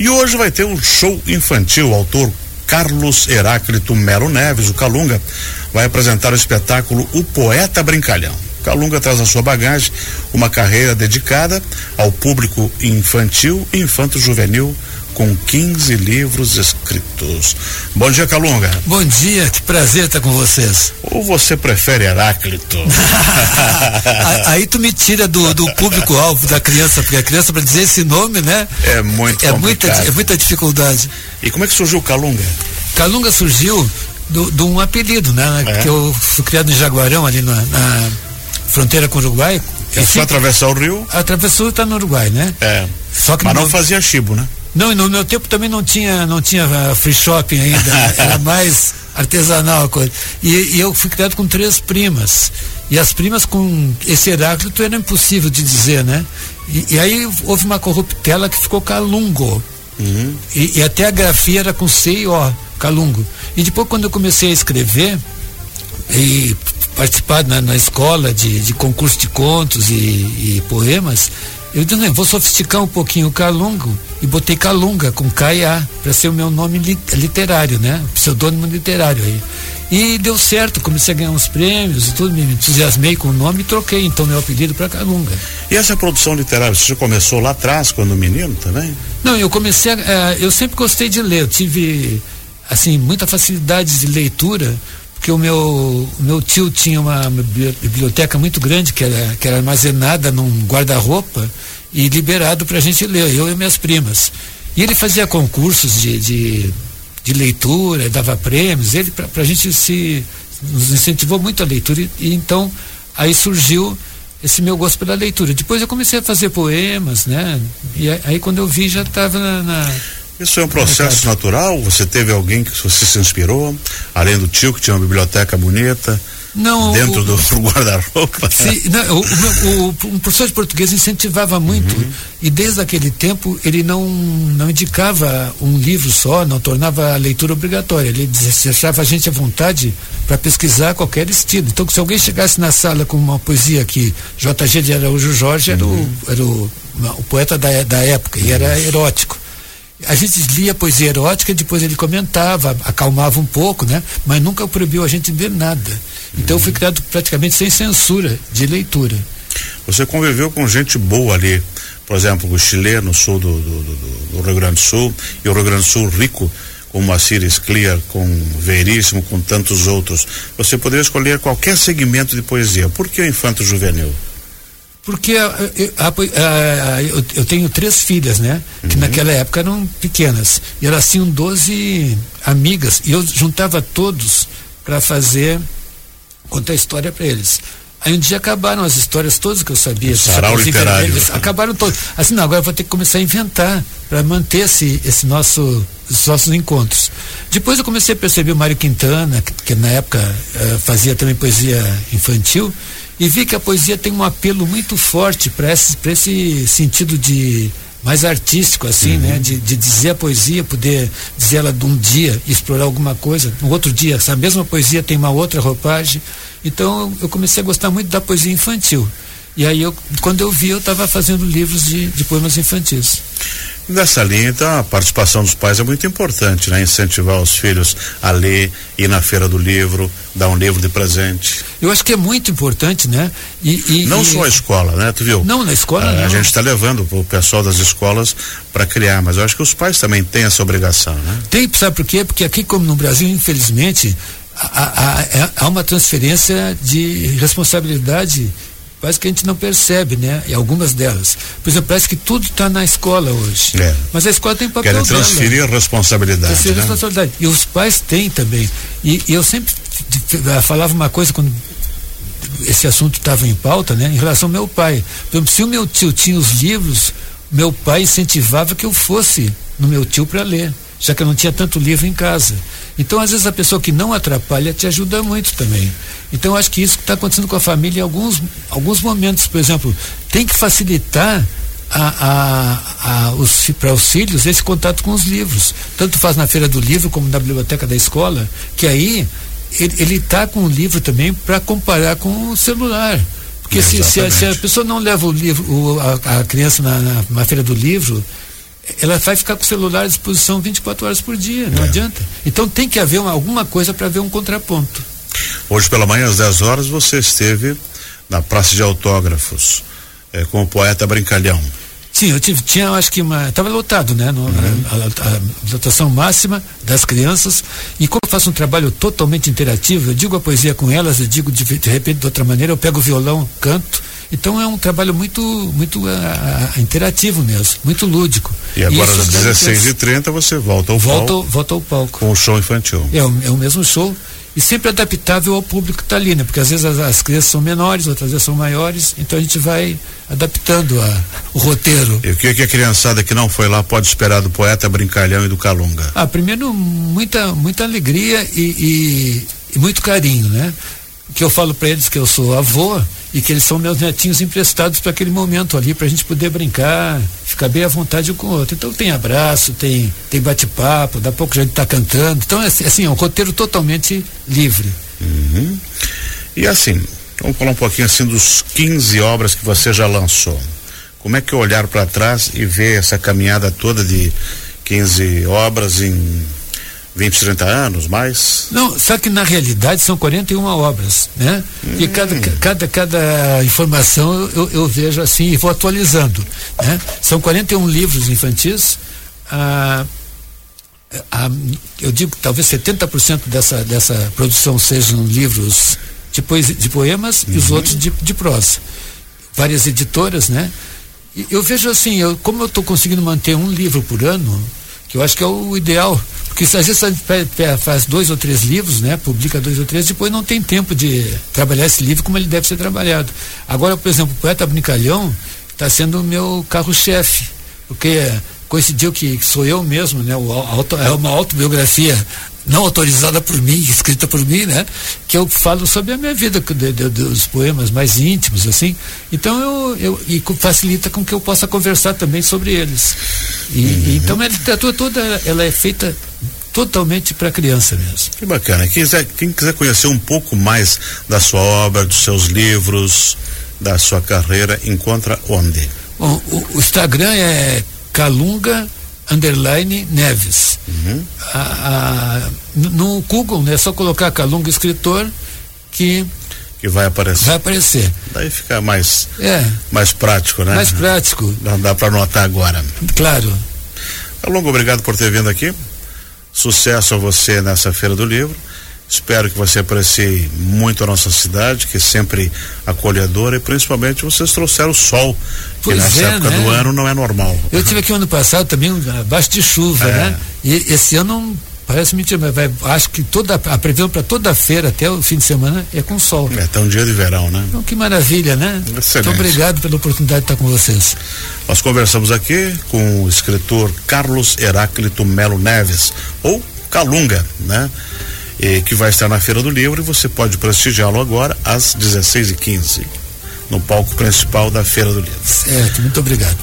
E hoje vai ter um show infantil. O autor Carlos Heráclito Melo Neves, o Calunga, vai apresentar o espetáculo O Poeta Brincalhão. Calunga traz na sua bagagem uma carreira dedicada ao público infantil e infanto-juvenil com 15 livros escritos. Bom dia, Calunga. Bom dia, que prazer estar com vocês. Ou você prefere Heráclito? Aí tu me tira do, do público-alvo da criança, porque a criança, para dizer esse nome, né? É muito é muita, é muita dificuldade. E como é que surgiu o Calunga? Calunga surgiu de um apelido, né? É. Que eu fui criado em Jaguarão, ali na, na fronteira com o Uruguai. E foi atravessar o rio? Atravessou e está no Uruguai, né? É. Só que Mas não fazia chibo, né? Não, no meu tempo também não tinha, não tinha uh, free shopping ainda, né? era mais artesanal a coisa. E, e, eu fui criado com três primas. E as primas com esse Heráclito era impossível de dizer, né? E, e aí houve uma corruptela que ficou Calungo. Uhum. E, e, até a grafia era com C e O, Calungo. E depois quando eu comecei a escrever e participar na, na escola de, de concurso de contos e, e poemas, eu disse, não, vou sofisticar um pouquinho o Calungo e botei Calunga com K para ser o meu nome literário, né? Pseudônimo literário aí. E deu certo, comecei a ganhar uns prêmios e tudo, me entusiasmei com o nome e troquei então meu apelido para Calunga. E essa produção literária, você começou lá atrás, quando menino também? Não, eu comecei, a, uh, eu sempre gostei de ler, eu tive, assim, muita facilidade de leitura, porque o meu, meu tio tinha uma biblioteca muito grande que era, que era armazenada num guarda-roupa e liberado para a gente ler, eu e minhas primas. E ele fazia concursos de, de, de leitura, dava prêmios, ele para a gente se nos incentivou muito a leitura e, e, então aí surgiu esse meu gosto pela leitura. Depois eu comecei a fazer poemas, né? E aí quando eu vi já estava na, na isso é um processo natural? Você teve alguém que você se inspirou? Além do tio que tinha uma biblioteca bonita? Não, dentro o, do guarda-roupa. O, o, o, professor de português incentivava muito uhum. e desde aquele tempo ele não não indicava um livro só, não tornava a leitura obrigatória. Ele deixava a gente à vontade para pesquisar qualquer estilo. Então, se alguém chegasse na sala com uma poesia que J.G. de Araújo Jorge era, uhum. o, era o, o poeta da, da época e era erótico a gente lia poesia erótica, depois ele comentava, acalmava um pouco, né? Mas nunca proibiu a gente ler nada. Então uhum. fui criado praticamente sem censura de leitura. Você conviveu com gente boa ali, por exemplo, o Chile no sul do, do, do, do Rio Grande do Sul e o Rio Grande do Sul rico com Moacir Clear, com Veríssimo, com tantos outros. Você poderia escolher qualquer segmento de poesia. Por que o infanto juvenil? Porque a, a, a, eu, eu, tenho três filhas, né? Que uhum. naquela época eram pequenas. E elas tinham 12 amigas. E eu juntava todos para fazer, contar história para eles. Aí um dia acabaram as histórias todas que eu sabia. Sarau literário. acabaram todas. Assim, não, agora eu vou ter que começar a inventar para manter esse, esse nosso, os nossos encontros. Depois eu comecei a perceber o Mário Quintana, que, que na época uh, fazia também poesia infantil, e vi que a poesia tem um apelo muito forte para esse, esse sentido de mais artístico assim, né? uhum. né? De, de, dizer a poesia, poder dizer ela de um dia, explorar alguma coisa, no outro dia, essa mesma poesia tem uma outra roupagem. Então eu comecei a gostar muito da poesia infantil. E aí eu, quando eu vi, eu estava fazendo livros de, de poemas infantis. Nessa linha, então, a participação dos pais é muito importante, né? Incentivar os filhos a ler, ir na feira do livro, dar um livro de presente. Eu acho que é muito importante, né? E, e não e... só a escola, né? Tu viu? Não, na escola a, não. A gente está levando o pessoal das escolas para criar, mas eu acho que os pais também têm essa obrigação, né? Tem, sabe por quê? Porque aqui, como no Brasil, infelizmente, há, há, é, há uma transferência de responsabilidade Parece que a gente não percebe, né? E algumas delas. Por exemplo, parece que tudo está na escola hoje. É. Mas a escola tem papel Querem transferir dela. a responsabilidade. Transferir né? a responsabilidade. E os pais têm também. E, e eu sempre falava uma coisa quando esse assunto estava em pauta, né? Em relação ao meu pai. Por exemplo, se o meu tio tinha os livros, meu pai incentivava que eu fosse no meu tio para ler, já que eu não tinha tanto livro em casa. Então, às vezes, a pessoa que não atrapalha te ajuda muito também. Então, acho que isso está acontecendo com a família em alguns, alguns momentos. Por exemplo, tem que facilitar para os filhos esse contato com os livros. Tanto faz na feira do livro como na biblioteca da escola, que aí ele está com o livro também para comparar com o celular. Porque se, se, a, se, a, pessoa não leva o livro, o, a, a, criança na, na, na feira do livro, ela vai ficar com o celular à disposição 24 horas por dia, não é. adianta. Então tem que haver uma, alguma coisa para ver um contraponto. Hoje pela manhã, às 10 horas, você esteve na Praça de Autógrafos eh, com o poeta Brincalhão. Sim, eu tive, tinha, acho que uma. Estava lotado, né? No, uhum. a, a, a, lotação máxima das crianças. E como eu faço um trabalho totalmente interativo, eu digo a poesia com elas, eu digo de, de repente de outra maneira, eu pego o violão, canto. Então é um trabalho muito, muito uh, interativo mesmo, muito lúdico. E agora às 16h30 você volta ao volta, palco. Volta ao palco. Com o show infantil. É, é o mesmo show e sempre adaptável ao público que está ali, né? Porque às vezes as, as, crianças são menores, outras vezes são maiores, então a gente vai adaptando a, o roteiro. E o que, que a criançada que não foi lá pode esperar do poeta Brincalhão e do Calunga? Ah, primeiro muita muita alegria e, e, e muito carinho, né? Que eu falo para eles que eu sou avô e que eles são meus netinhos emprestados para aquele momento ali, para a gente poder brincar, ficar bem à vontade um com o outro. Então tem abraço, tem, tem bate-papo, da pouco a gente está cantando. Então, é assim, é um roteiro totalmente livre. Uhum. E assim, vamos falar um pouquinho assim dos 15 obras que você já lançou. Como é que é olhar para trás e ver essa caminhada toda de 15 obras em 20, 30 anos, mais? Não, só que na realidade são 41 obras, né? Hum. E cada, cada, cada informação eu, eu, vejo assim e vou atualizando, né? São 41 livros infantis, ah, ah, eu digo que talvez 70% dessa, dessa produção sejam livros de, poesia, de poemas uhum. e os uhum. outros de, de prosa. Várias editoras, né? E eu vejo assim, eu, como eu estou conseguindo manter um livro por ano, que eu acho que é o ideal, porque às vezes faz dois ou três livros, né? Publica dois ou três, depois não tem tempo de trabalhar esse livro como ele deve ser trabalhado. Agora, por exemplo, o Poeta Brincalhão está sendo o meu carro-chefe, porque coincidiu que sou eu mesmo, né? Auto, é uma autobiografia não autorizada por mim, escrita por mim, né? Que eu falo sobre a minha vida, de, de, dos poemas mais íntimos, assim. Então eu, eu e facilita com que eu possa conversar também sobre eles. E, uhum. Então a literatura toda ela é feita totalmente para criança mesmo. Que bacana. Quem quiser, quem quiser conhecer um pouco mais da sua obra, dos seus livros, da sua carreira, encontra onde? Bom, o, o Instagram é Calunga underline Neves. Uhum. A, a, no Google né, é só colocar Calunga escritor que que vai aparecer. Vai aparecer. Daí fica mais é. mais prático, né? Mais prático. Não dá para anotar agora. Claro. Calunga, obrigado por ter vindo aqui. Sucesso a você nessa feira do livro. Espero que você aprecie muito a nossa cidade, que é sempre acolhedora e principalmente vocês trouxeram o sol, pois que nessa é, época né? do ano não é normal. Eu tive aqui ano passado também abaixo de chuva, é. né? E esse ano parece mentira, mas vai, acho que toda a previsão para toda a feira até o fim de semana é com sol. É, tá um dia de verão, né? Então, que maravilha, né? Excelente. Muito obrigado pela oportunidade de estar com vocês. Nós conversamos aqui com o escritor Carlos Heráclito Melo Neves, ou Calunga, né? Eh, que vai estar na Feira do Livro e você pode prestigiá-lo agora às 16h15 no palco principal da Feira do Livro. Certo, muito obrigado.